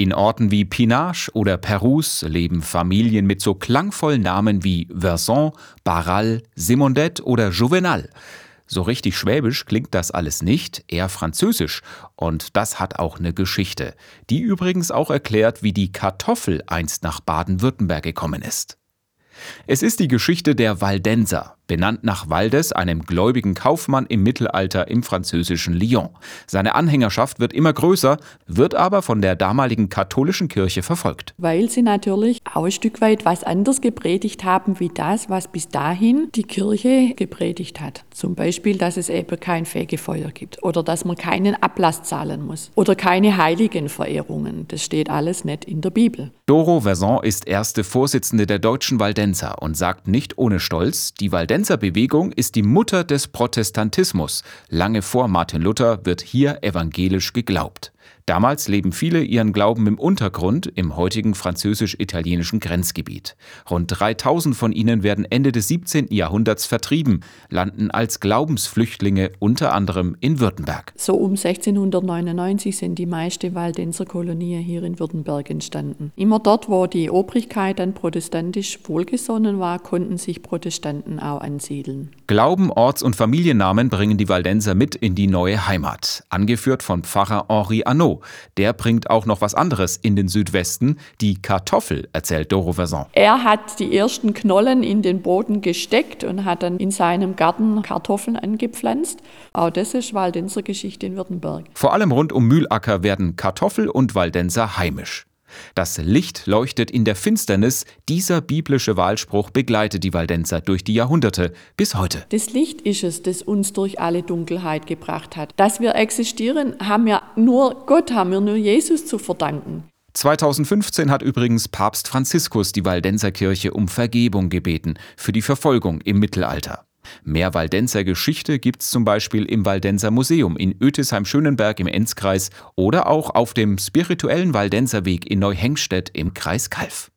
In Orten wie Pinage oder Perus leben Familien mit so klangvollen Namen wie Verson, Barral, Simondet oder Juvenal. So richtig schwäbisch klingt das alles nicht, eher französisch. Und das hat auch eine Geschichte, die übrigens auch erklärt, wie die Kartoffel einst nach Baden-Württemberg gekommen ist. Es ist die Geschichte der Waldenser, benannt nach Valdes, einem gläubigen Kaufmann im Mittelalter im französischen Lyon. Seine Anhängerschaft wird immer größer, wird aber von der damaligen katholischen Kirche verfolgt. Weil sie natürlich auch ein Stück weit was anderes gepredigt haben, wie das, was bis dahin die Kirche gepredigt hat. Zum Beispiel, dass es eben kein Fegefeuer gibt oder dass man keinen Ablass zahlen muss oder keine Heiligenverehrungen. Das steht alles nicht in der Bibel. Doro Verson ist erste Vorsitzende der deutschen Waldenser und sagt nicht ohne Stolz, die Waldenser Waldenser ist die Mutter des Protestantismus. Lange vor Martin Luther wird hier evangelisch geglaubt. Damals leben viele ihren Glauben im Untergrund im heutigen französisch-italienischen Grenzgebiet. Rund 3000 von ihnen werden Ende des 17. Jahrhunderts vertrieben, landen als Glaubensflüchtlinge unter anderem in Württemberg. So um 1699 sind die meisten Waldenser Kolonien hier in Württemberg entstanden. Immer dort, wo die Obrigkeit dann protestantisch wohlgesonnen war, konnten sich Protestanten auch ansiedeln. Glauben, Orts- und Familiennamen bringen die Waldenser mit in die neue Heimat, angeführt von Pfarrer Henri Arnaud. Der bringt auch noch was anderes in den Südwesten, die Kartoffel, erzählt Doro Verson. Er hat die ersten Knollen in den Boden gesteckt und hat dann in seinem Garten Kartoffeln angepflanzt. Auch das ist Waldenser Geschichte in Württemberg. Vor allem rund um Mühlacker werden Kartoffel und Waldenser heimisch. Das Licht leuchtet in der Finsternis. Dieser biblische Wahlspruch begleitet die Waldenser durch die Jahrhunderte bis heute. Das Licht ist es, das uns durch alle Dunkelheit gebracht hat. Dass wir existieren, haben wir nur Gott, haben wir nur Jesus zu verdanken. 2015 hat übrigens Papst Franziskus die Waldenserkirche um Vergebung gebeten für die Verfolgung im Mittelalter. Mehr Waldenser Geschichte gibt's zum Beispiel im Waldenser Museum in Ötisheim-Schönenberg im Enzkreis oder auch auf dem spirituellen Waldenser Weg in Neuhengstedt im Kreis Kalf.